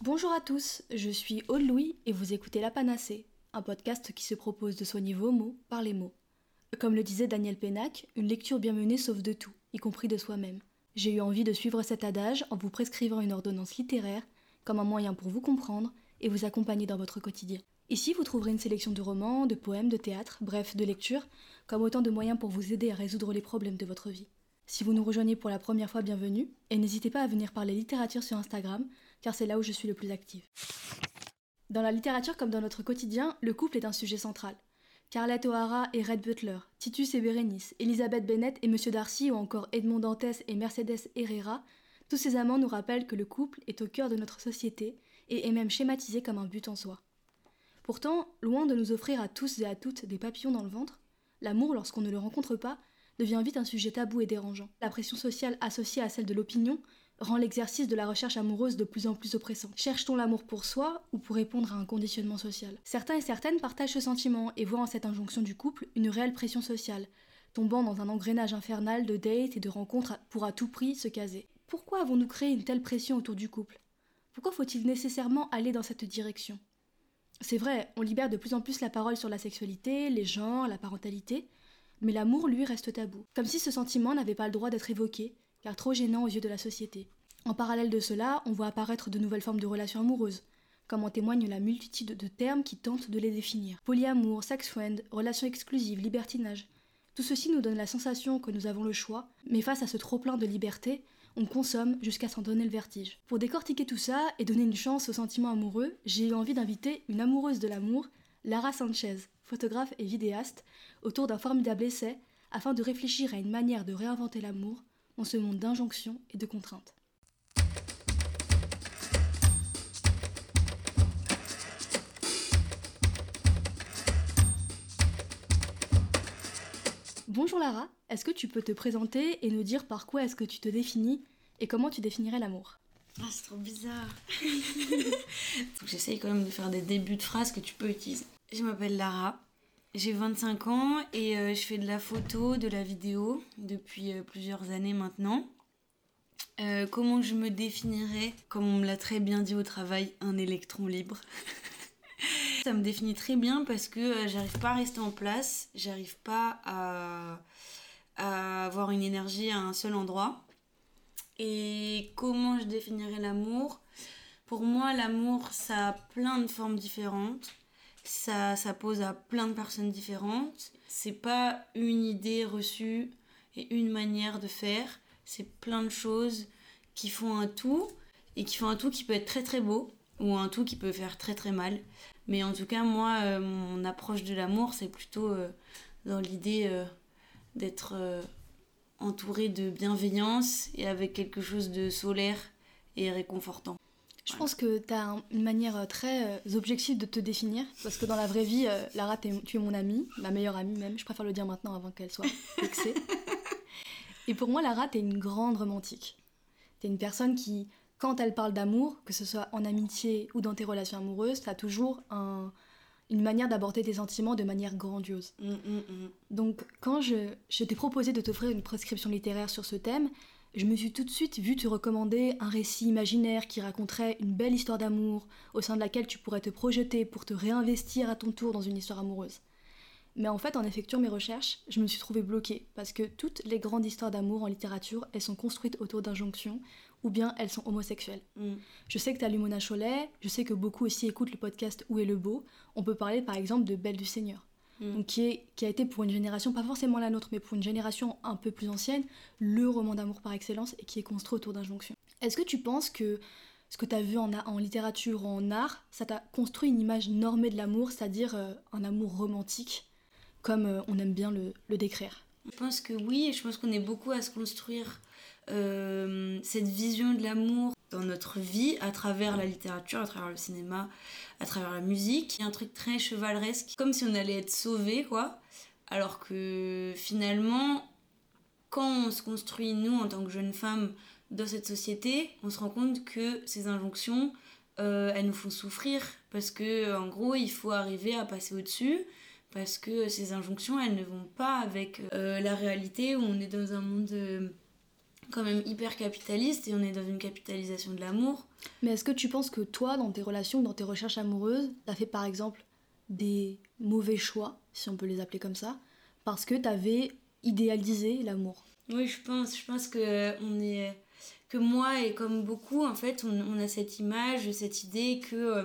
Bonjour à tous, je suis Aude Louis et vous écoutez La Panacée, un podcast qui se propose de soigner vos mots par les mots. Comme le disait Daniel Pénac, une lecture bien menée sauve de tout, y compris de soi-même. J'ai eu envie de suivre cet adage en vous prescrivant une ordonnance littéraire comme un moyen pour vous comprendre et vous accompagner dans votre quotidien. Ici, vous trouverez une sélection de romans, de poèmes, de théâtre, bref, de lectures, comme autant de moyens pour vous aider à résoudre les problèmes de votre vie. Si vous nous rejoignez pour la première fois, bienvenue, et n'hésitez pas à venir parler littérature sur Instagram, car c'est là où je suis le plus active. Dans la littérature comme dans notre quotidien, le couple est un sujet central. Carlette O'Hara et Red Butler, Titus et Bérénice, Elizabeth Bennet et Monsieur Darcy ou encore Edmond Dantès et Mercedes Herrera, tous ces amants nous rappellent que le couple est au cœur de notre société et est même schématisé comme un but en soi. Pourtant, loin de nous offrir à tous et à toutes des papillons dans le ventre, l'amour, lorsqu'on ne le rencontre pas, devient vite un sujet tabou et dérangeant. La pression sociale associée à celle de l'opinion rend l'exercice de la recherche amoureuse de plus en plus oppressant. Cherche-t-on l'amour pour soi ou pour répondre à un conditionnement social? Certains et certaines partagent ce sentiment et voient en cette injonction du couple une réelle pression sociale, tombant dans un engrenage infernal de dates et de rencontres pour à tout prix se caser. Pourquoi avons-nous créé une telle pression autour du couple? Pourquoi faut-il nécessairement aller dans cette direction? C'est vrai, on libère de plus en plus la parole sur la sexualité, les genres, la parentalité, mais l'amour, lui, reste tabou. Comme si ce sentiment n'avait pas le droit d'être évoqué, car trop gênant aux yeux de la société. En parallèle de cela, on voit apparaître de nouvelles formes de relations amoureuses, comme en témoigne la multitude de termes qui tentent de les définir. Polyamour, sex friend, relations exclusives, libertinage. Tout ceci nous donne la sensation que nous avons le choix, mais face à ce trop-plein de liberté, on consomme jusqu'à s'en donner le vertige. Pour décortiquer tout ça et donner une chance aux sentiments amoureux, j'ai eu envie d'inviter une amoureuse de l'amour, Lara Sanchez, photographe et vidéaste, autour d'un formidable essai afin de réfléchir à une manière de réinventer l'amour dans ce monde d'injonctions et de contraintes. Bonjour Lara, est-ce que tu peux te présenter et nous dire par quoi est-ce que tu te définis et comment tu définirais l'amour? Ah, c'est trop bizarre. J'essaye quand même de faire des débuts de phrases que tu peux utiliser. Je m'appelle Lara, j'ai 25 ans et euh, je fais de la photo, de la vidéo depuis euh, plusieurs années maintenant. Euh, comment je me définirais? Comme on me l'a très bien dit au travail, un électron libre. Ça me définit très bien parce que j'arrive pas à rester en place, j'arrive pas à, à avoir une énergie à un seul endroit. Et comment je définirais l'amour? Pour moi, l'amour, ça a plein de formes différentes ça, ça pose à plein de personnes différentes. C'est pas une idée reçue et une manière de faire. C'est plein de choses qui font un tout et qui font un tout qui peut être très très beau ou un tout qui peut faire très très mal. Mais en tout cas, moi, euh, mon approche de l'amour, c'est plutôt euh, dans l'idée euh, d'être entouré de bienveillance et avec quelque chose de solaire et réconfortant. Je pense que tu as une manière euh, très euh, objective de te définir, parce que dans la vraie vie, euh, Lara, tu es mon amie, ma meilleure amie même, je préfère le dire maintenant avant qu'elle soit vexée. Et pour moi, Lara, tu es une grande romantique. Tu es une personne qui, quand elle parle d'amour, que ce soit en amitié ou dans tes relations amoureuses, tu as toujours une manière d'aborder tes sentiments de manière grandiose. Mm, mm, mm. Donc, quand je, je t'ai proposé de t'offrir une prescription littéraire sur ce thème, je me suis tout de suite vu te recommander un récit imaginaire qui raconterait une belle histoire d'amour, au sein de laquelle tu pourrais te projeter pour te réinvestir à ton tour dans une histoire amoureuse. Mais en fait, en effectuant mes recherches, je me suis trouvée bloquée, parce que toutes les grandes histoires d'amour en littérature, elles sont construites autour d'injonctions, ou bien elles sont homosexuelles. Mm. Je sais que tu as lu Mona Cholet, je sais que beaucoup aussi écoutent le podcast Où est le beau? On peut parler par exemple de Belle du Seigneur. Mm. qui, est, qui a été pour une génération, pas forcément la nôtre, mais pour une génération un peu plus ancienne, le roman d'amour par excellence et qui est construit autour d'injonctions. Est-ce que tu penses que ce que tu as vu en, en littérature en art, ça t'a construit une image normée de l'amour, c'est-à-dire euh, un amour romantique, comme euh, on aime bien le, le, décrire? Je pense que oui, et je pense qu'on est beaucoup à se construire euh, cette vision de l'amour dans notre vie à travers la littérature, à travers le cinéma, à travers la musique. Il y a un truc très chevaleresque, comme si on allait être sauvé, quoi. Alors que finalement, quand on se construit, nous, en tant que jeunes femmes, dans cette société, on se rend compte que ces injonctions, euh, elles nous font souffrir. Parce que, en gros, il faut arriver à passer au-dessus. Parce que ces injonctions, elles ne vont pas avec euh, la réalité où on est dans un monde. Euh, quand même hyper capitaliste et on est dans une capitalisation de l'amour. Mais est-ce que tu penses que toi, dans tes relations, dans tes recherches amoureuses, t'as fait par exemple des mauvais choix, si on peut les appeler comme ça, parce que t'avais idéalisé l'amour? Oui, je pense. Je pense que on est que moi et comme beaucoup, en fait, on, a cette image, cette idée que euh,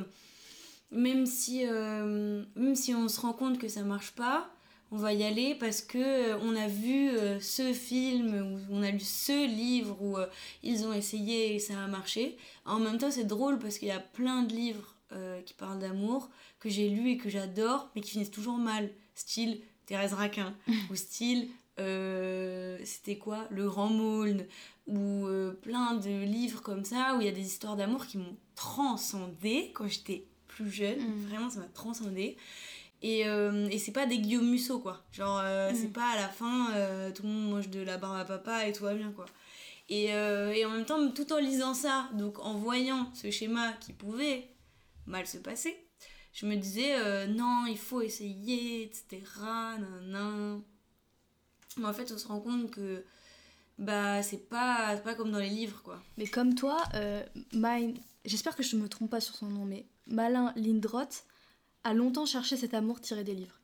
même si, euh, même si on se rend compte que ça marche pas, on va y aller parce que euh, on a vu ce film ou on a lu ce livre où ils ont essayé et ça a marché. En même temps, c'est drôle parce qu'il y a plein de livres qui parlent d'amour que j'ai lus et que j'adore, mais qui finissent toujours mal. Style Thérèse Raquin ou style c'était quoi? Le Grand Maulne ou euh, plein de livres comme ça où il y a des histoires d'amour qui m'ont transcendé quand j'étais plus jeune. Mm. Vraiment, ça m'a transcendé. Et, euh, et c'est pas des Guillaume Musso, quoi. Genre, euh, mm. c'est pas à la fin, tout le monde mange de la barbe à papa et tout va bien, quoi. Et, et en même temps, tout en lisant ça, donc en voyant ce schéma qui pouvait mal se passer, je me disais, non, il faut essayer, etc. Nan, Mais en fait, on se rend compte que bah c'est pas, pas comme dans les livres quoi. Mais comme toi, euh, j'espère que je me trompe pas sur son nom, mais Malin Lindroth a longtemps cherché cet amour tiré des livres.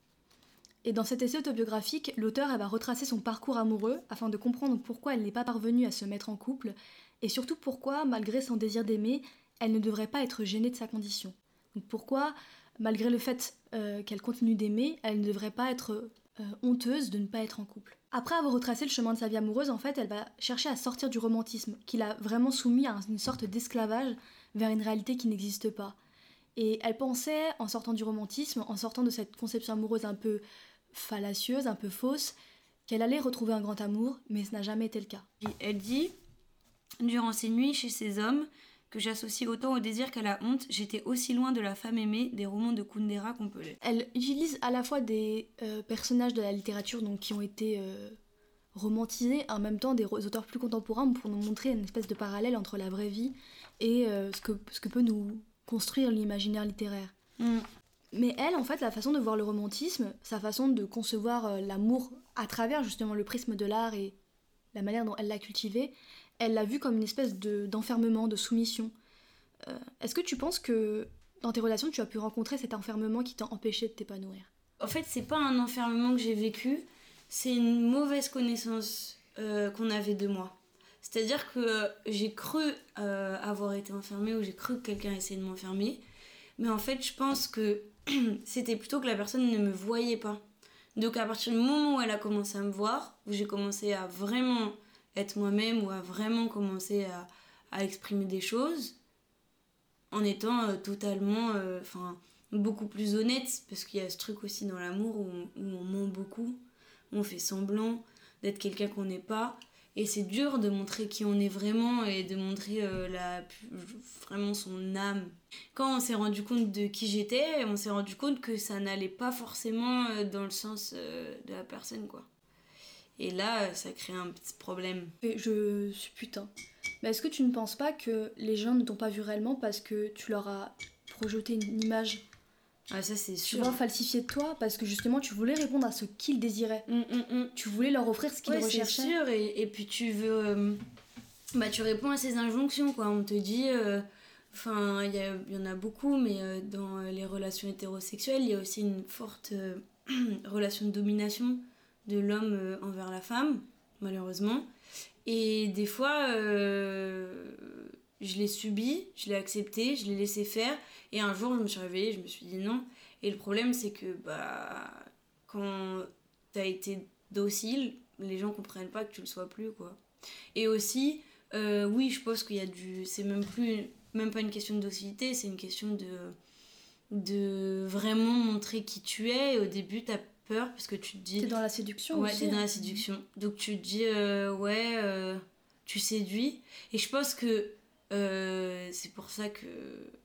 Et dans cet essai autobiographique, l'auteur va retracer son parcours amoureux afin de comprendre pourquoi elle n'est pas parvenue à se mettre en couple et surtout pourquoi, malgré son désir d'aimer, elle ne devrait pas être gênée de sa condition. Donc pourquoi, malgré le fait euh, qu'elle continue d'aimer, elle ne devrait pas être euh, honteuse de ne pas être en couple. Après avoir retracé le chemin de sa vie amoureuse, en fait, elle va chercher à sortir du romantisme, qui l'a vraiment soumis à une sorte d'esclavage vers une réalité qui n'existe pas. Et elle pensait, en sortant du romantisme, en sortant de cette conception amoureuse un peu fallacieuse, un peu fausse, qu'elle allait retrouver un grand amour, mais ce n'a jamais été le cas. Elle dit, durant ses nuits chez ces hommes, que j'associe autant au désir qu'à la honte, j'étais aussi loin de la femme aimée des romans de Kundera qu'on peut lire. Elle utilise à la fois des euh, personnages de la littérature donc, qui ont été euh, romantisés, en même temps des auteurs plus contemporains pour nous montrer une espèce de parallèle entre la vraie vie et euh, ce, que, ce que peut nous construire l'imaginaire littéraire. Mm. Mais elle, en fait, la façon de voir le romantisme, sa façon de concevoir l'amour à travers justement le prisme de l'art et la manière dont elle l'a cultivé, elle l'a vu comme une espèce d'enfermement, de, soumission. Euh, est-ce que tu penses que dans tes relations, tu as pu rencontrer cet enfermement qui t'a empêché de t'épanouir? En fait, c'est pas un enfermement que j'ai vécu, c'est une mauvaise connaissance euh, qu'on avait de moi. C'est-à-dire que j'ai cru euh, avoir été enfermée ou j'ai cru que quelqu'un essayait de m'enfermer. Mais en fait, je pense que c'était plutôt que la personne ne me voyait pas. Donc à partir du moment où elle a commencé à me voir, où j'ai commencé à vraiment être moi-même ou à vraiment commencer à, à, exprimer des choses en étant euh, totalement, euh, enfin, beaucoup plus honnête, parce qu'il y a ce truc aussi dans l'amour où, on ment beaucoup, on fait semblant d'être quelqu'un qu'on n'est pas, et c'est dur de montrer qui on est vraiment et de montrer euh, la, vraiment son âme. Quand on s'est rendu compte de qui j'étais, on s'est rendu compte que ça n'allait pas forcément dans le sens de la personne, quoi. Et là, ça crée un petit problème. je suis putain. Mais est-ce que tu ne penses pas que les gens ne t'ont pas vu réellement parce que tu leur as projeté une image? Ah, ça c'est sûr. Vois, falsifié de toi parce que justement tu voulais répondre à ce qu'ils désiraient. Mm, mm, mm. Tu voulais leur offrir ce qu'ils ouais, recherchaient. c'est sûr. Et, et, puis tu veux. Euh, bah, tu réponds à ces injonctions, quoi. On te dit. Euh, enfin, il y, y, en a beaucoup, mais euh, dans les relations hétérosexuelles, il y a aussi une forte relation de domination de l'homme envers la femme, malheureusement. Et des fois, euh, je l'ai subi, je l'ai accepté, je l'ai laissé faire. Et un jour, je me suis réveillée, je me suis dit non. Et le problème, c'est que bah, quand t'as été docile, les gens comprennent pas que tu le sois plus, quoi. Et aussi, euh, oui, je pense qu'il y a du. C'est même plus. Même pas une question de docilité, c'est une question de. de vraiment montrer qui tu es. Et au début, t'as peur parce que tu te dis. T'es dans la séduction Ouais, t'es dans la séduction. Donc tu te dis, euh, ouais, euh, tu séduis. Et je pense que euh, c'est pour ça que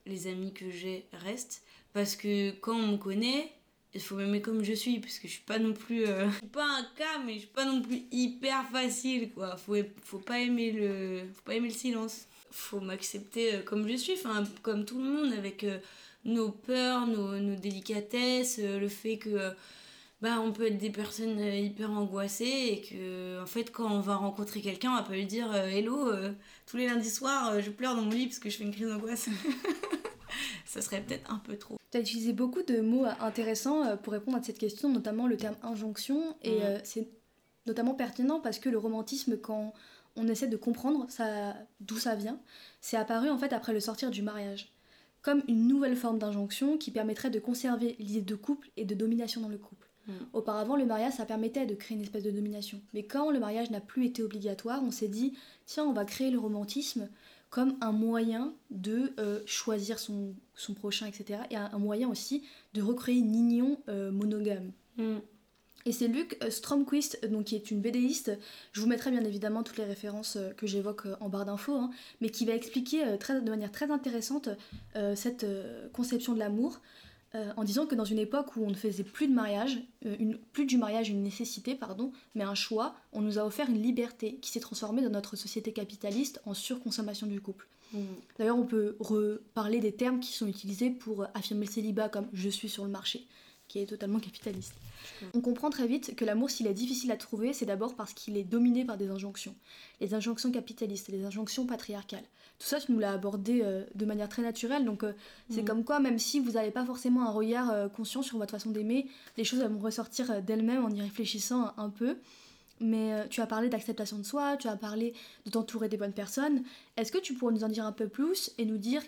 les amis que j'ai restent. Parce que quand on me connaît, il faut m'aimer comme je suis. Parce que je suis pas non plus. je suis pas un cas, mais je suis pas non plus hyper facile, quoi. Faut, faut, pas, aimer le, faut pas aimer le silence. Faut m'accepter comme je suis, enfin, comme tout le monde, avec nos peurs, nos, nos délicatesses, le fait que bah, on peut être des personnes euh, hyper angoissées et que, en fait, quand on va rencontrer quelqu'un, on va pas lui dire euh, Hello, euh, tous les lundis soirs, je pleure dans mon lit parce que je fais une crise d'angoisse. ça serait peut-être un peu trop. Tu as utilisé beaucoup de mots intéressants pour répondre à cette question, notamment le terme injonction, et c'est notamment pertinent parce que le romantisme, quand on essaie de comprendre ça, d'où ça vient, c'est apparu en fait après le sortir du mariage, comme une nouvelle forme d'injonction qui permettrait de conserver l'idée de couple et de domination dans le couple. Mm. Auparavant, le mariage, ça permettait de créer une espèce de domination. Mais quand le mariage n'a plus été obligatoire, on s'est dit, tiens, on va créer le romantisme comme un moyen de euh, choisir son, son, prochain, etc. Et un, moyen aussi de recréer une union euh, monogame. Mm. Et c'est Luc euh, Stromquist, donc, qui est une BDiste. Je vous mettrai bien évidemment toutes les références que j'évoque en barre d'infos, hein, mais qui va expliquer très, de manière très intéressante cette conception de l'amour. Euh, en disant que dans une époque où on ne faisait plus de mariage, euh, une, plus du mariage une nécessité, pardon, mais un choix, on nous a offert une liberté qui s'est transformée dans notre société capitaliste en surconsommation du couple. Mmh. D'ailleurs, on peut reparler des termes qui sont utilisés pour affirmer le célibat comme je suis sur le marché, qui est totalement capitaliste. On comprend très vite que l'amour, s'il est difficile à trouver, c'est d'abord parce qu'il est dominé par des injonctions. Les injonctions capitalistes, les injonctions patriarcales. Tout ça, tu nous l'as abordé euh, de manière très naturelle. Donc, euh, c'est mm. comme quoi, même si vous n'avez pas forcément un regard euh, conscient sur votre façon d'aimer, les choses vont ressortir d'elles-mêmes en y réfléchissant un, peu. Mais tu as parlé d'acceptation de soi, tu as parlé de t'entourer des bonnes personnes. Est-ce que tu pourrais nous en dire un peu plus et nous dire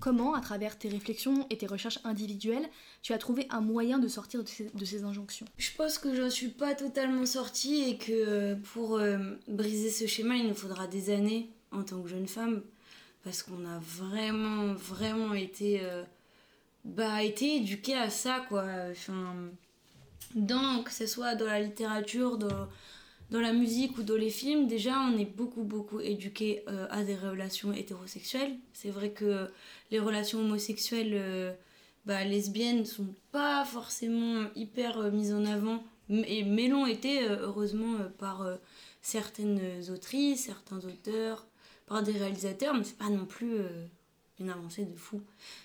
comment, à travers tes réflexions et tes recherches individuelles, tu as trouvé un moyen de sortir de ces, de ces injonctions? Je pense que je suis pas totalement sortie et que pour briser ce schéma, il nous faudra des années en tant que jeune femme parce qu'on a vraiment vraiment été euh, bah été éduqué à ça quoi. Enfin que ce soit dans la littérature dans, dans la musique ou dans les films déjà on est beaucoup beaucoup éduqué euh, à des relations hétérosexuelles. C'est vrai que les relations homosexuelles euh, bah, lesbiennes sont pas forcément hyper mises en avant mais, mais l'ont été heureusement par certaines autrices certains auteurs par des réalisateurs, mais c'est pas non plus euh, une avancée de fou.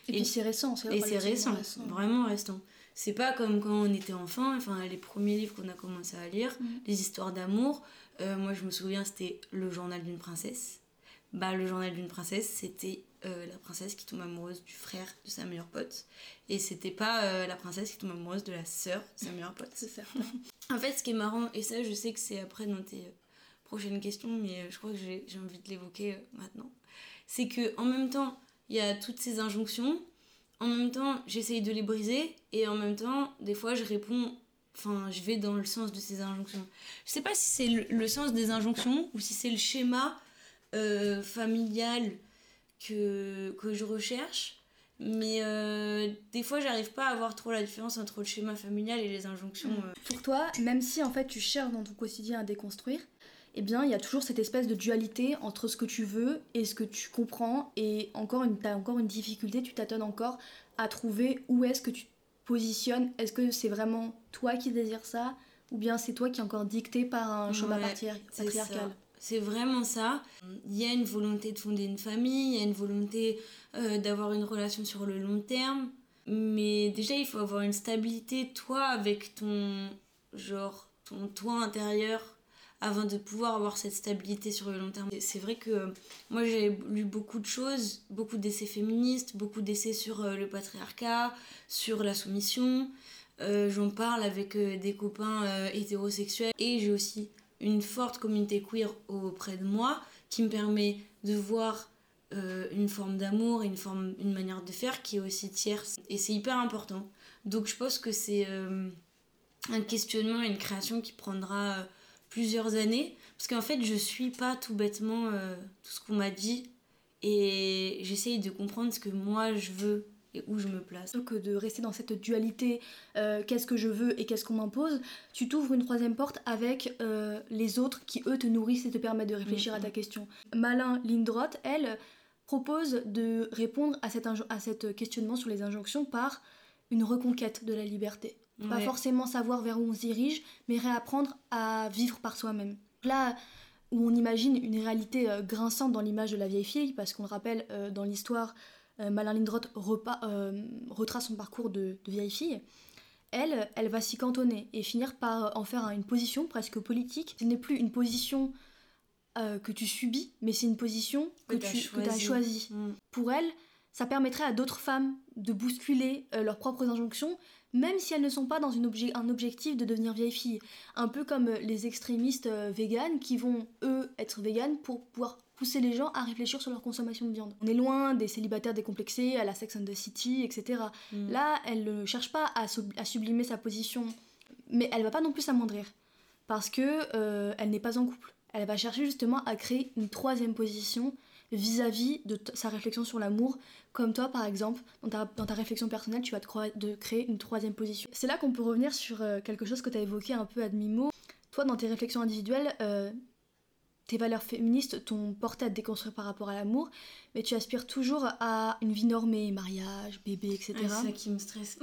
Et, puis c'est récent, c'est Et c'est récent, vraiment récent. C'est pas comme quand on était enfant, enfin les premiers livres qu'on a commencé à lire, mm. les histoires d'amour. Euh, moi je me souviens, c'était Le journal d'une princesse. Bah, le journal d'une princesse, c'était euh, la princesse qui tombe amoureuse du frère de sa meilleure pote. Et c'était pas la princesse qui tombe amoureuse de la sœur de sa meilleure pote. c'est certain. en fait, ce qui est marrant, et ça je sais que c'est après dans tes prochaine question, mais euh, je crois que j'ai envie de l'évoquer euh, maintenant. C'est que en même temps, il y a toutes ces injonctions, en même temps, j'essaye de les briser, et en même temps, des fois, je réponds, enfin, je vais dans le sens de ces injonctions. Je sais pas si c'est le, sens des injonctions ou si c'est le schéma euh, familial que, que je recherche. Mais des fois, j'arrive pas à voir trop la différence entre le schéma familial et les injonctions. Pour toi, même si en fait tu cherches dans ton quotidien à déconstruire, eh bien, il y a toujours cette espèce de dualité entre ce que tu veux et ce que tu comprends. Et encore une, as encore une difficulté, tu t'attends encore à trouver où est-ce que tu te positionnes. Est-ce que c'est vraiment toi qui désires ça ou bien c'est toi qui es encore dicté par un chemin patriarcal? C'est vraiment ça. Il y a une volonté de fonder une famille, il y a une volonté euh, d'avoir une relation sur le long terme. Mais déjà, il faut avoir une stabilité, toi, avec ton genre, ton toi intérieur avant de pouvoir avoir cette stabilité sur le long terme. C'est vrai que euh, moi j'ai lu beaucoup de choses, beaucoup d'essais féministes, beaucoup d'essais sur euh, le patriarcat, sur la soumission. Euh, j'en parle avec des copains hétérosexuels et j'ai aussi une forte communauté queer auprès de moi qui me permet de voir une forme d'amour, une forme, une manière de faire qui est aussi tierce et c'est hyper important. Donc je pense que c'est un questionnement et une création qui prendra plusieurs années. Parce qu'en fait, je suis pas tout bêtement euh, tout ce qu'on m'a dit. Et j'essaye de comprendre ce que moi je veux et où je me place. Que de rester dans cette dualité, euh, qu'est-ce que je veux et qu'est-ce qu'on m'impose, tu t'ouvres une troisième porte avec euh, les autres qui eux te nourrissent et te permettent de réfléchir à ta question. Malin Lindroth, elle, propose de répondre à cet, à cet questionnement sur les injonctions par une reconquête de la liberté. Pas forcément savoir vers où on se dirige, mais réapprendre à vivre par soi-même. Là où on imagine une réalité euh, grinçante dans l'image de la vieille fille, parce qu'on le rappelle, euh, dans l'histoire, euh, Malin Lindroth retrace son parcours de, vieille fille, elle, elle va s'y cantonner et finir par en faire une position presque politique. Ce n'est plus une position euh, que tu subis, mais c'est une position que, tu as choisie. Mm. Pour elle, ça permettrait à d'autres femmes de bousculer euh, leurs propres injonctions, même si elles ne sont pas dans une un objectif de devenir vieille fille. Un peu comme euh, les extrémistes véganes qui vont, eux, être véganes pour pouvoir pousser les gens à réfléchir sur leur consommation de viande. On est loin des célibataires décomplexés, à la Sex and the City, etc. Mm. Là, elle ne cherche pas à, sublimer sa position, mais elle va pas non plus s'amoindrir, parce que euh, elle n'est pas en couple. Elle va chercher justement à créer une troisième position vis-à-vis de sa réflexion sur l'amour, comme toi par exemple, dans ta, dans ta réflexion personnelle, tu vas te de créer une troisième position. C'est là qu'on peut revenir sur euh, quelque chose que tu as évoqué un peu à demi-mot. Toi, dans tes réflexions individuelles, euh, tes valeurs féministes t'ont porté à te déconstruire par rapport à l'amour, mais tu aspires toujours à une vie normée, mariage, bébé, etc. c'est ça qui me stresse.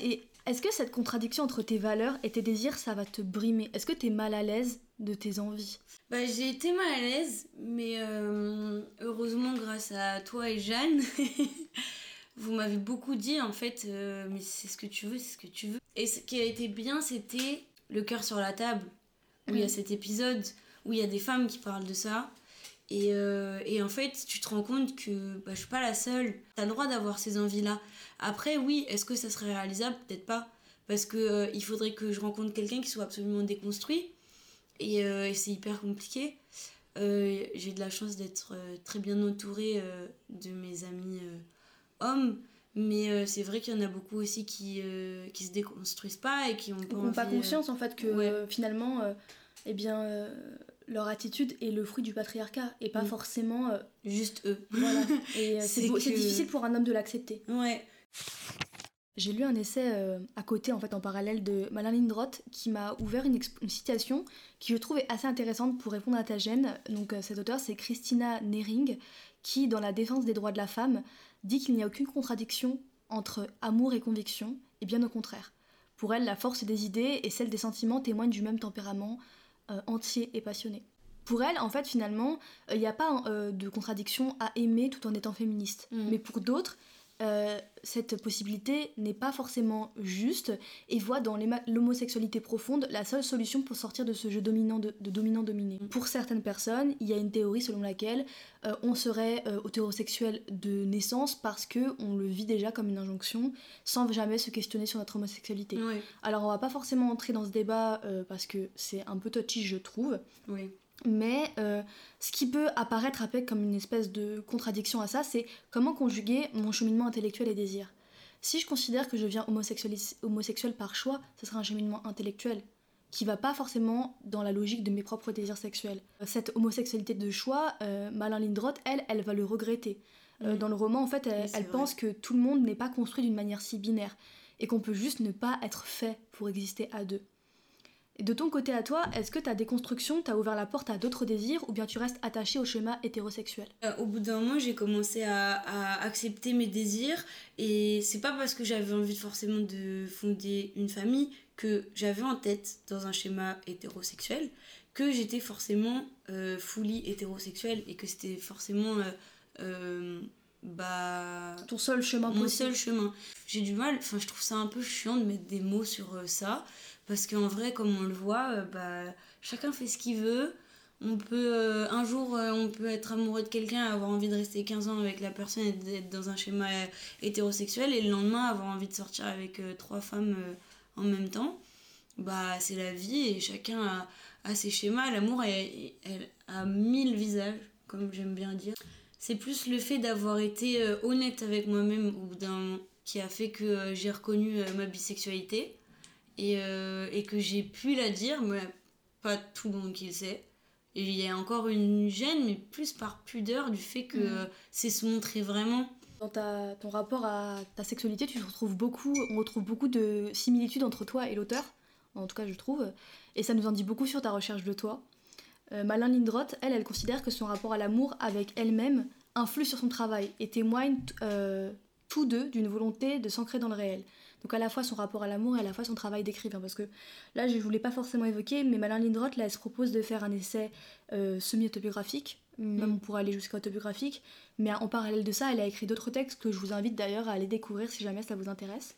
et est-ce que cette contradiction entre tes valeurs et tes désirs, ça va te brimer? Est-ce que tu es mal à l'aise de tes envies? Bah, J'ai été mal à l'aise, mais euh, heureusement grâce à toi et Jeanne, vous m'avez beaucoup dit en fait, euh, mais c'est ce que tu veux, c'est ce que tu veux. Et ce qui a été bien, c'était le cœur sur la table, où il y a mm. cet épisode où il y a des femmes qui parlent de ça. Et, euh, et, en fait, tu te rends compte que bah, je suis pas la seule. Tu as le droit d'avoir ces envies-là. Après, oui, est-ce que ça serait réalisable? Peut-être pas. Parce que euh, il faudrait que je rencontre quelqu'un qui soit absolument déconstruit. Et, euh, c'est hyper compliqué. J'ai de la chance d'être très bien entourée de mes amis hommes. Mais c'est vrai qu'il y en a beaucoup aussi qui, qui se déconstruisent pas et qui ont pas, pas conscience en fait que finalement, eh bien leur attitude est le fruit du patriarcat et pas mm. forcément euh, juste eux. Voilà. Et euh, c'est difficile pour un homme de l'accepter. Ouais. J'ai lu un essai euh, à côté, en fait, en parallèle de Malin Lindroth, qui m'a ouvert une, une, citation qui je trouvais assez intéressante pour répondre à ta gêne. Donc, cet auteur, c'est Christina Nering, qui, dans La défense des droits de la femme, dit qu'il n'y a aucune contradiction entre amour et conviction, et bien au contraire. Pour elle, la force des idées et celle des sentiments témoignent du même tempérament, euh, entier et passionné. Pour elle, en fait, finalement, il n'y a pas euh, de contradiction à aimer tout en étant féministe. Mm. Mais pour d'autres, euh, cette possibilité n'est pas forcément juste et voit dans l'homosexualité profonde la seule solution pour sortir de ce jeu dominant de, dominant-dominé. Pour certaines personnes, il y a une théorie selon laquelle euh, on serait euh, hétérosexuel de naissance parce que on le vit déjà comme une injonction sans jamais se questionner sur notre homosexualité. Alors on va pas forcément entrer dans ce débat parce que c'est un peu touchy je trouve. Oui. Mais euh, ce qui peut apparaître après comme une espèce de contradiction à ça, c'est comment conjuguer mon cheminement intellectuel et désir. Si je considère que je viens homosexuel par choix, ce sera un cheminement intellectuel qui va pas forcément dans la logique de mes propres désirs sexuels. Cette homosexualité de choix, euh, Malin Lindroth, elle, elle va le regretter. Euh, dans le roman, en fait, elle pense que tout le monde n'est pas construit d'une manière si binaire et qu'on peut juste ne pas être fait pour exister à deux. Et de ton côté à toi, est-ce que ta déconstruction t'a ouvert la porte à d'autres désirs ou bien tu restes attaché au schéma hétérosexuel? Euh, Au bout d'un moment, j'ai commencé à, accepter mes désirs et c'est pas parce que j'avais envie forcément de fonder une famille que j'avais en tête dans un schéma hétérosexuel que j'étais forcément euh, fully hétérosexuel et que c'était forcément euh, euh, bah ton seul chemin mon seul chemin. J'ai du mal enfin je trouve ça un peu chiant de mettre des mots sur ça parce qu'en vrai, comme on le voit, euh, bah, chacun fait ce qu'il veut. On peut, euh, un jour, euh, on peut être amoureux de quelqu'un, avoir envie de rester 15 ans avec la personne et d'être dans un schéma hétérosexuel, et le lendemain, avoir envie de sortir avec trois femmes en même temps. Bah, c'est la vie et chacun a, ses schémas. L'amour a mille visages, comme j'aime bien dire. C'est plus le fait d'avoir été honnête avec moi-même au bout d'un qui a fait que j'ai reconnu ma bisexualité et, euh, et que j'ai pu la dire, mais pas tout le monde qui le sait. Et il y a encore une gêne, mais plus par pudeur du fait que mm. c'est se montrer vraiment. Dans ta, ton rapport à ta sexualité, tu retrouves beaucoup, on retrouve beaucoup de similitudes entre toi et l'auteur, en tout cas je trouve, et ça nous en dit beaucoup sur ta recherche de toi. Euh, Malin Lindroth, elle, elle considère que son rapport à l'amour avec elle-même influe sur son travail et témoigne euh, tous deux d'une volonté de s'ancrer dans le réel. Donc à la fois son rapport à l'amour et à la fois son travail d'écrivain. Parce que là, je ne voulais pas forcément évoquer, mais Malin Lindroth, là, elle se propose de faire un essai euh, semi-autobiographique, même mm. on pourrait aller jusqu'à autobiographique. Mais en parallèle de ça, elle a écrit d'autres textes que je vous invite d'ailleurs à aller découvrir si jamais ça vous intéresse.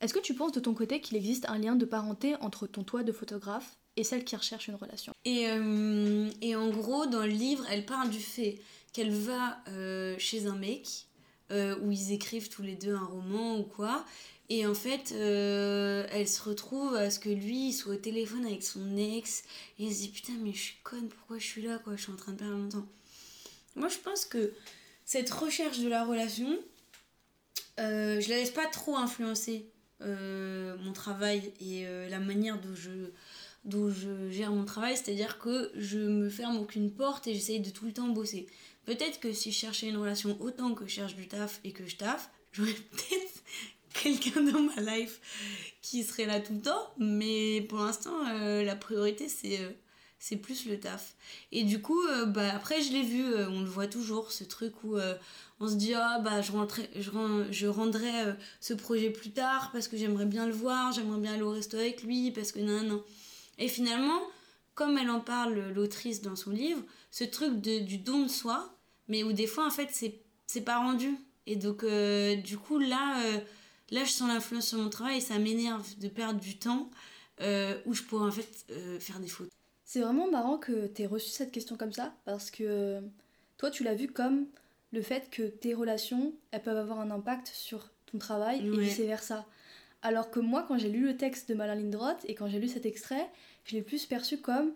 Est-ce que tu penses de ton côté qu'il existe un lien de parenté entre ton toi de photographe et celle qui recherche une relation? Et, euh, et, en gros, dans le livre, elle parle du fait qu'elle va euh, chez un mec euh, où ils écrivent tous les deux un roman ou quoi. Et en fait, elle se retrouve à ce que lui soit au téléphone avec son ex. Et elle se dit Putain, mais je suis conne, pourquoi je suis là quoi Je suis en train de perdre mon temps. Moi, je pense que cette recherche de la relation, je la laisse pas trop influencer mon travail et la manière dont je dont je gère mon travail, c'est-à-dire que je me ferme aucune porte et j'essaye de tout le temps bosser. Peut-être que si je cherchais une relation autant que je cherche du taf et que je taffe, j'aurais peut-être quelqu'un dans ma life qui serait là tout le temps, mais pour l'instant, euh, la priorité c'est euh, c'est plus le taf. Et du coup, euh, bah, après, je l'ai vu, on le voit toujours, ce truc où on se dit, ah bah, je, je, je rendrai ce projet plus tard parce que j'aimerais bien le voir, j'aimerais bien aller au resto avec lui, parce que non, non. Et finalement, comme elle en parle, l'autrice, dans son livre, ce truc de, du don de soi, mais où des fois, en fait, c'est pas rendu. Et donc, du coup, là, là, je sens l'influence sur mon travail et ça m'énerve de perdre du temps euh, où je pourrais, en fait, faire des fautes. C'est vraiment marrant que tu aies reçu cette question comme ça, parce que toi, tu l'as vu comme le fait que tes relations, elles peuvent avoir un impact sur ton travail et vice-versa. Alors que moi, quand j'ai lu le texte de Malin Lindroth et quand j'ai lu cet extrait, je l'ai plus perçu comme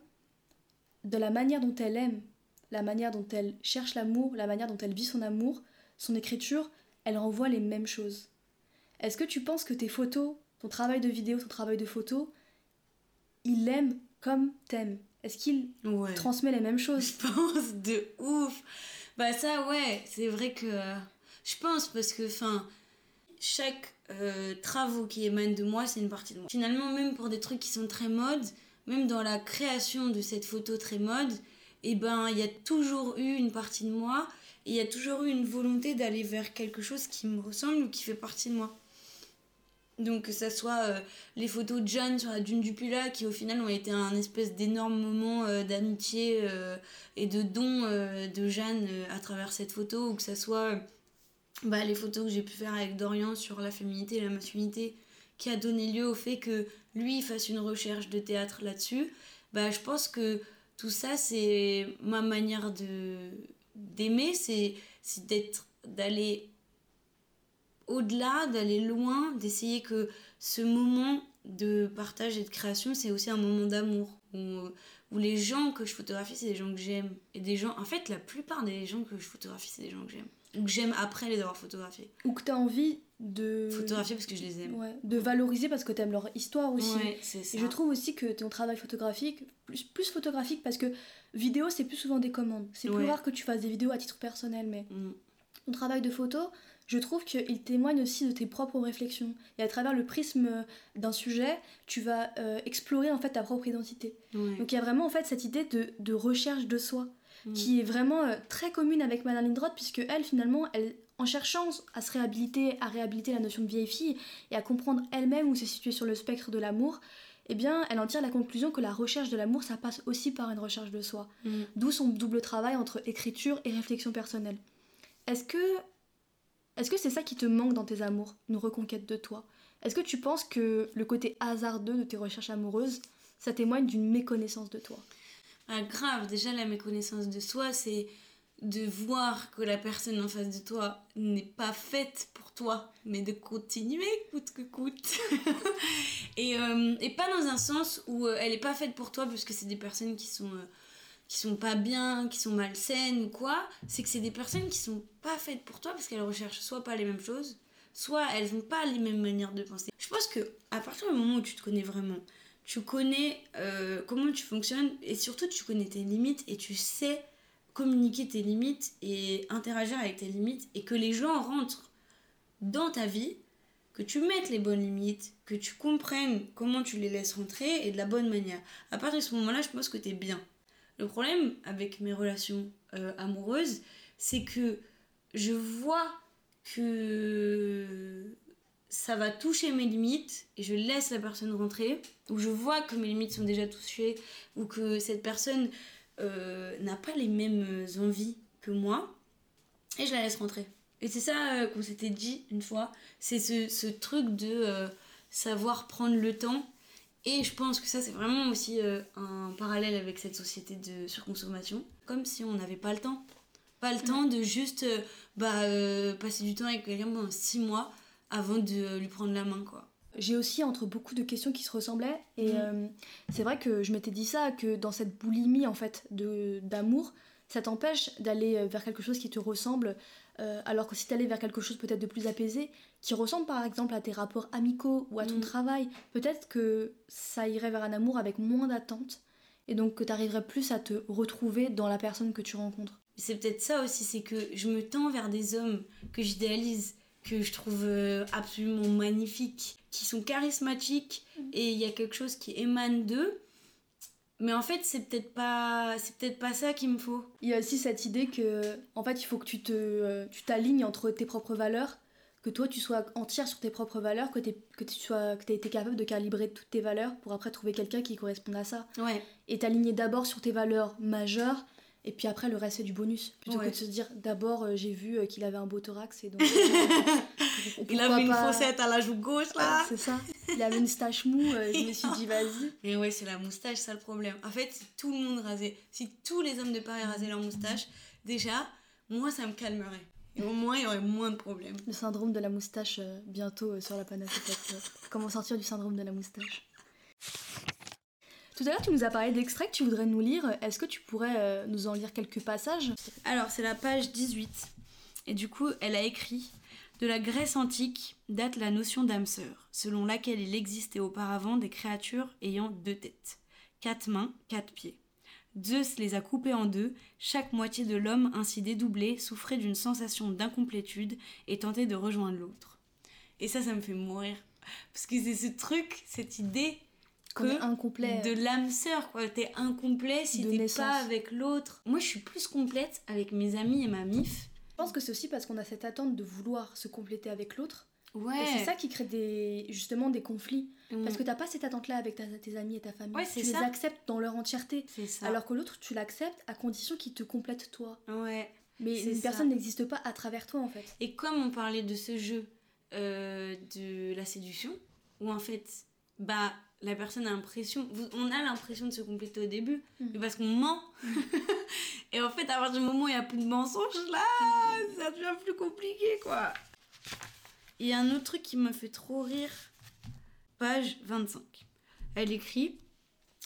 de la manière dont elle aime, la manière dont elle cherche l'amour, la manière dont elle vit son amour, son écriture, elle renvoie les mêmes choses. Est-ce que tu penses que tes photos, ton travail de vidéo, ton travail de photo, il l'aime comme t'aimes? Est-ce qu'il transmet les mêmes choses? Je pense de ouf. Bah ça ouais, c'est vrai que je pense parce que enfin chaque euh, travaux qui émanent de moi, c'est une partie de moi. Finalement, même pour des trucs qui sont très modes, même dans la création de cette photo très mode, et eh ben il y a toujours eu une partie de moi et il y a toujours eu une volonté d'aller vers quelque chose qui me ressemble ou qui fait partie de moi. Donc que ça soit euh, les photos de Jeanne sur la dune du Pula qui au final ont été un espèce d'énorme moment euh, d'amitié et de don de Jeanne à travers cette photo ou que ça soit bah, les photos que j'ai pu faire avec Dorian sur la féminité et la masculinité, qui a donné lieu au fait que lui fasse une recherche de théâtre là-dessus, bah, je pense que tout ça, c'est ma manière d'aimer, c'est d'être d'aller au-delà, d'aller loin, d'essayer que ce moment de partage et de création, c'est aussi un moment d'amour. Où, où, les gens que je photographie, c'est des gens que j'aime. Et des gens, en fait, la plupart des gens que je photographie, c'est des gens que j'aime ou que j'aime après les avoir photographiés. Ou que tu as envie de. Photographier parce que je les aime. Ouais, de valoriser parce que tu aimes leur histoire aussi. Ouais, c'est ça. Et je trouve aussi que ton travail photographique, plus, plus photographique parce que vidéo, c'est plus souvent des commandes. C'est plus rare que tu fasses des vidéos à titre personnel, mais mm. ton travail de photo, je trouve qu'il témoigne aussi de tes propres réflexions. Et à travers le prisme d'un sujet, tu vas euh, explorer en fait ta propre identité. Donc il y a vraiment en fait cette idée de, de recherche de soi. Mm. qui est vraiment euh, très commune avec Madame Lindroth, puisque elle, finalement, elle, en cherchant à se réhabiliter, à réhabiliter la notion de vieille fille et à comprendre elle-même où c'est situé sur le spectre de l'amour, eh bien, elle en tire la conclusion que la recherche de l'amour, ça passe aussi par une recherche de soi. Mm. D'où son double travail entre écriture et réflexion personnelle. Est-ce que est-ce que c'est ça qui te manque dans tes amours, une reconquête de toi? Est-ce que tu penses que le côté hasardeux de tes recherches amoureuses, ça témoigne d'une méconnaissance de toi? Ah, grave, déjà la méconnaissance de soi, c'est de voir que la personne en face de toi n'est pas faite pour toi, mais de continuer coûte que coûte. et, euh, et, pas dans un sens où euh, elle n'est pas faite pour toi parce que c'est des personnes qui sont, euh, qui sont pas bien, qui sont malsaines ou quoi. C'est que c'est des personnes qui sont pas faites pour toi parce qu'elles recherchent soit pas les mêmes choses, soit elles n'ont pas les mêmes manières de penser. Je pense que à partir du moment où tu te connais vraiment, tu connais euh, comment tu fonctionnes et surtout tu connais tes limites et tu sais communiquer tes limites et interagir avec tes limites et que les gens rentrent dans ta vie, que tu mettes les bonnes limites, que tu comprennes comment tu les laisses rentrer et de la bonne manière. À partir de ce moment-là, je pense que tu es bien. Le problème avec mes relations euh, amoureuses, c'est que je vois que ça va toucher mes limites et je laisse la personne rentrer, ou je vois que mes limites sont déjà touchées, ou que cette personne euh, n'a pas les mêmes envies que moi, et je la laisse rentrer. Et c'est ça euh, qu'on s'était dit une fois, c'est ce, truc de... Savoir prendre le temps. Et je pense que ça, c'est vraiment aussi euh, un parallèle avec cette société de surconsommation. Comme si on n'avait pas le temps. Pas le temps de juste euh, bah, euh, passer du temps avec quelqu'un pendant six mois avant de lui prendre la main, quoi. J'ai aussi entre beaucoup de questions qui se ressemblaient et Mhm. c'est vrai que je m'étais dit ça que dans cette boulimie en fait de d'amour, ça t'empêche d'aller vers quelque chose qui te ressemble euh, alors que si t'allais vers quelque chose peut-être de plus apaisé qui ressemble par exemple à tes rapports amicaux ou à ton Mhm. travail, peut-être que ça irait vers un amour avec moins d'attente et donc que t'arriverais plus à te retrouver dans la personne que tu rencontres. C'est peut-être ça aussi, c'est que je me tends vers des hommes que j'idéalise, que je trouve euh, absolument magnifiques, qui sont charismatiques et il y a quelque chose qui émane d'eux. Mais en fait, c'est peut-être pas c'est peut-être pas ça qu'il me faut. Il y a aussi cette idée que, en fait, il faut que tu te, euh, tu t'alignes entre tes propres valeurs, que toi tu sois entière sur tes propres valeurs, que, que tu sois, que aies été capable de calibrer toutes tes valeurs pour après trouver quelqu'un qui corresponde à ça. Ouais. Et t'aligner d'abord sur tes valeurs majeures, et puis après le reste c'est du bonus. Plutôt Ouais. que de se dire, d'abord euh, j'ai vu euh, qu'il avait un beau thorax, et donc. euh, Il avait une pas- fossette à la joue gauche là. C'est ça. Il avait une stache mou, je me suis dit, vas-y. Et ouais, c'est la moustache, ça le problème. En fait, si tout le monde rasait, si tous les hommes de Paris rasaient leur moustache, déjà, moi ça me calmerait. Et au moins, il y aurait moins de problèmes. Le syndrome de la moustache bientôt sur la panacée. peut-être, Comment sortir du syndrome de la moustache Tout à l'heure, tu nous as parlé d'extraits que tu voudrais nous lire. Est-ce que tu pourrais euh, nous en lire quelques passages? Alors, c'est la page 18. Et du coup, elle a écrit De la Grèce antique date la notion d'âme sœur, selon laquelle il existait auparavant des créatures ayant deux têtes, quatre mains, quatre pieds. Zeus les a coupées en deux, chaque moitié de l'homme ainsi dédoublé souffrait d'une sensation d'incomplétude et tentait de rejoindre l'autre. Et ça, ça me fait mourir. Parce que c'est ce truc, cette idée que incomplet. de l'âme sœur quoi t'es incomplet si t'es pas avec l'autre moi je suis plus complète avec mes amis et ma mif Je pense que c'est aussi parce qu'on a cette attente de vouloir se compléter avec l'autre. ouais Et c'est ça qui crée des, justement des conflits. Mm. Parce que t'as pas cette attente-là avec ta- tes amis et ta famille. Ouais, c'est tu les ça. acceptes dans leur entièreté. c'est ça Alors que l'autre, tu l'acceptes à condition qu'il te complète toi. ouais Mais une ça. personne n'existe pas à travers toi en fait. et comme on parlait de ce jeu euh, de la séduction où en fait bah la personne a l'impression on a l'impression de se compléter au début Mm. mais parce qu'on ment. Et en fait à partir du moment où il y a plus de mensonges là ça devient plus compliqué quoi. Il y a un autre truc qui m'a fait trop rire. Page 25 elle écrit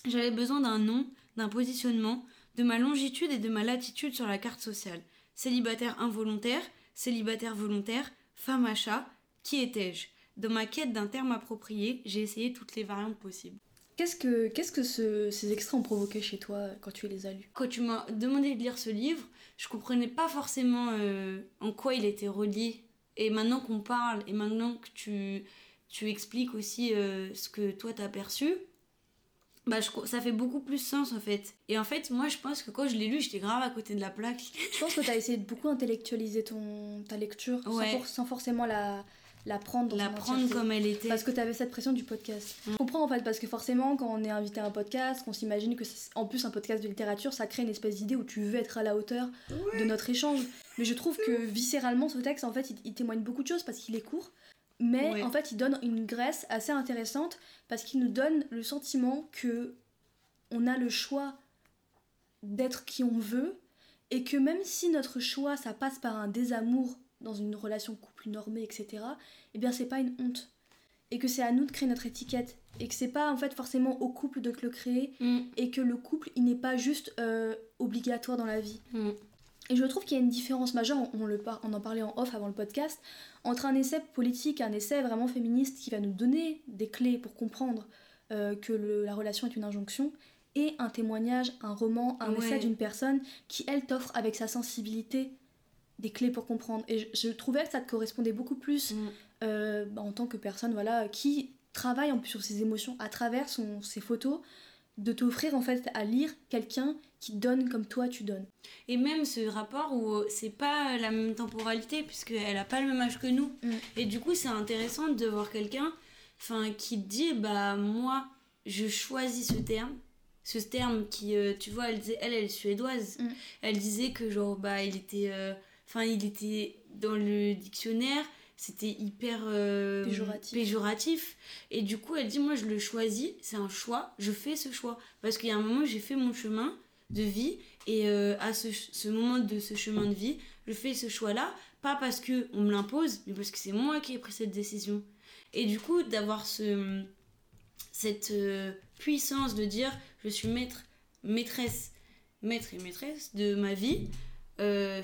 j'avais besoin d'un nom d'un positionnement de ma longitude et de ma latitude sur la carte sociale. Célibataire involontaire célibataire volontaire femme à chat qui étais-je? Dans ma quête d'un terme approprié j'ai essayé toutes les variantes possibles Qu'est-ce que, qu'est-ce que ce- ces extraits ont provoqué chez toi euh, quand tu les as lus? Quand tu m'as demandé de lire ce livre, je comprenais pas forcément euh, en quoi il était relié. Et maintenant qu'on parle, et maintenant que tu, tu expliques aussi euh, ce que toi t'as perçu, bah je ça fait beaucoup plus sens en fait. Et en fait, moi je pense que quand je l'ai lu, j'étais grave à côté de la plaque. Je pense que tu as essayé de beaucoup intellectualiser ton, ta lecture sans for- sans, forcément la, la prendre dans La prendre comme elle était. Parce que tu avais cette pression du podcast. Je comprends en fait, parce que forcément, quand on est invité à un podcast, qu'on s'imagine que c'est en plus un podcast de littérature, ça crée une espèce d'idée où tu veux être à la hauteur de notre échange. Mais je trouve que viscéralement, ce texte, en fait, il, il témoigne beaucoup de choses parce qu'il est court. Mais Ouais. en fait, il donne une graisse assez intéressante parce qu'il nous donne le sentiment que on a le choix d'être qui on veut et que même si notre choix ça passe par un désamour dans une relation couple normée etc eh bien c'est pas une honte. Et que c'est à nous de créer notre étiquette. Et que c'est pas en fait forcément au couple de te le créer. Mm, et que le couple il n'est pas juste euh, obligatoire dans la vie. Mm. et je trouve qu'il y a une différence majeure, on, le par- on en parlait en off avant le podcast, entre un essai politique, un essai vraiment féministe qui va nous donner des clés pour comprendre euh, que le- la relation est une injonction, et un témoignage, un roman, un Ouais. essai d'une personne qui, elle, t'offre avec sa sensibilité des clés pour comprendre. Et je, je trouvais que ça te correspondait beaucoup plus Mm. euh, bah, en tant que personne voilà, qui travaille en plus sur ses émotions à travers son, ses photos, de t'offrir en fait à lire quelqu'un qui donne comme toi tu donnes. Et même ce rapport où c'est pas la même temporalité, puisqu'elle a pas le même âge que nous. Mm. Et du coup, c'est intéressant de voir quelqu'un qui te dit Bah, moi, je choisis ce terme. Ce terme qui, euh, tu vois, elle, disait, elle, elle est suédoise. Mm. Elle disait que, genre, bah, il était. euh, Enfin, il était dans le dictionnaire, c'était hyper euh, Péjoratif. péjoratif. Et du coup, elle dit Moi, je le choisis, c'est un choix, je fais ce choix. Parce qu'il y a un moment, j'ai fait mon chemin de vie, et euh, à ce, ce moment de ce chemin de vie, je fais ce choix-là, pas parce que on me l'impose, mais parce que c'est moi qui ai pris cette décision. Et du coup, d'avoir ce, cette euh, puissance de dire Je suis maître, maîtresse, maître et maîtresse de ma vie,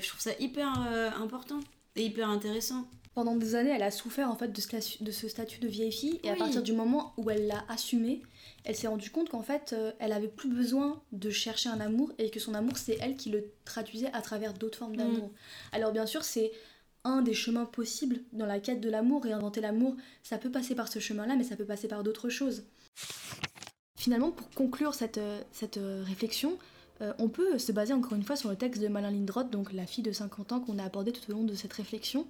je trouve ça hyper euh, important et hyper intéressant. Pendant des années, elle a souffert en fait de ce, statut- de ce statut de vieille fille et à partir du moment où elle l'a assumé, elle s'est rendue compte qu'en fait, euh, elle avait plus besoin de chercher un amour et que son amour, c'est elle qui le traduisait à travers d'autres formes d'amour. Alors bien sûr, c'est un des chemins possibles dans la quête de l'amour et inventer l'amour, ça peut passer par ce chemin-là, mais ça peut passer par d'autres choses. Finalement, pour conclure cette, cette euh, réflexion, euh, on peut se baser encore une fois sur le texte de Malin Lindroth, donc la fille de 50 ans qu'on a abordé tout au long de cette réflexion.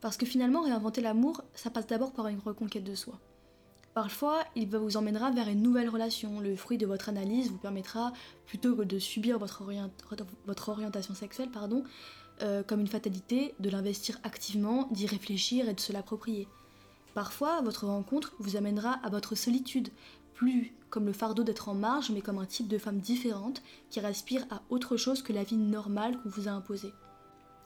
Parce que finalement, réinventer l'amour, ça passe d'abord par une reconquête de soi. Parfois, il vous emmènera vers une nouvelle relation. Le fruit de votre analyse vous permettra, plutôt que de subir votre orientation sexuelle, pardon, euh, comme une fatalité, de l'investir activement, d'y réfléchir et de se l'approprier. Parfois, votre rencontre vous amènera à votre solitude, plus comme le fardeau d'être en marge, mais comme un type de femme différente qui respire à autre chose que la vie normale qu'on vous a imposée.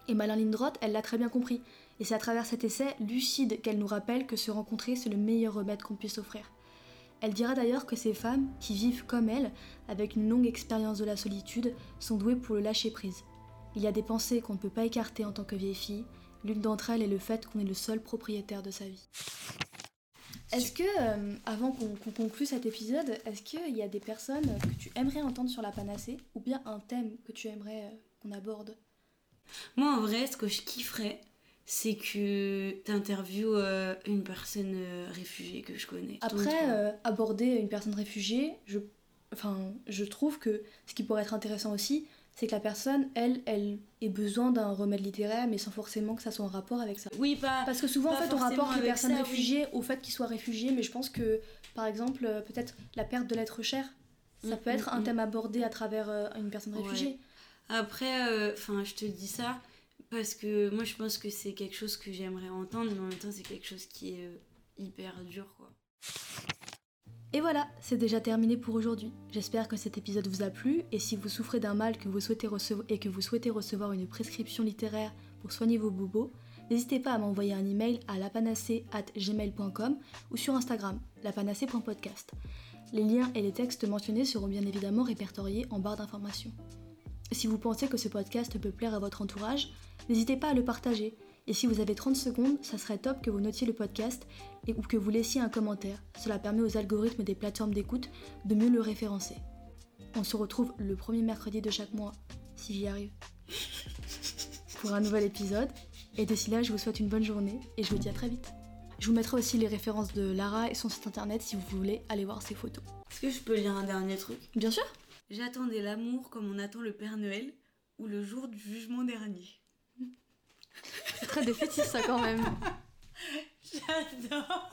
Et Malin Lindroth, elle l'a très bien compris, et c'est à travers cet essai lucide qu'elle nous rappelle que se rencontrer, c'est le meilleur remède qu'on puisse offrir. Elle dira d'ailleurs que ces femmes, qui vivent comme elle, avec une longue expérience de la solitude, sont douées pour le lâcher prise. Il y a des pensées qu'on ne peut pas écarter en tant que vieille fille, l'une d'entre elles est le fait qu'on est le seul propriétaire de sa vie. Est-ce que, euh, avant qu'on conclue cet épisode, est-ce qu'il y a des personnes que tu aimerais entendre sur la panacée, ou bien un thème que tu aimerais euh, qu'on aborde? Moi, en vrai, ce que je kifferais, c'est que t'interviewes euh, une personne réfugiée que je connais. Après, aborder une personne réfugiée, je, enfin, je trouve que ce qui pourrait être intéressant aussi, c'est que la personne, elle, elle ait besoin d'un remède littéraire, mais sans forcément que ça soit en rapport avec ça. oui, pas. Parce que souvent, en fait, on rapporte les personnes ça, oui. réfugiées au fait qu'ils soient réfugiés, mais je pense que, par exemple, euh, peut-être la perte de l'être cher, ça Mm, peut être mm, un mm. thème abordé à travers euh, une personne Ouais. réfugiée. Après, enfin, je te dis ça parce que moi, je pense que c'est quelque chose que j'aimerais entendre, mais en même temps, c'est quelque chose qui est euh, hyper dur, quoi. Et voilà, c'est déjà terminé pour aujourd'hui. J'espère que cet épisode vous a plu et si vous souffrez d'un mal que vous souhaitez et que vous souhaitez recevoir une prescription littéraire pour soigner vos bobos, n'hésitez pas à m'envoyer un email à lapanacée@gmail.com ou sur Instagram lapanacée.podcast. Les liens et les textes mentionnés seront bien évidemment répertoriés en barre d'informations. Si vous pensez que ce podcast peut plaire à votre entourage, n'hésitez pas à le partager. Et si vous avez 30 secondes, ça serait top que vous notiez le podcast et ou que vous laissiez un commentaire. Cela permet aux algorithmes des plateformes d'écoute de mieux le référencer. On se retrouve le premier mercredi de chaque mois, si j'y arrive, pour un nouvel épisode. Et d'ici là, je vous souhaite une bonne journée et je vous dis à très vite. Je vous mettrai aussi les références de Lara et son site internet si vous voulez aller voir ses photos. Est-ce que je peux lire un dernier truc? Bien sûr J'attendais l'amour comme on attend le Père Noël ou le jour du jugement dernier. C'est très défaitiste ça quand même. J'adore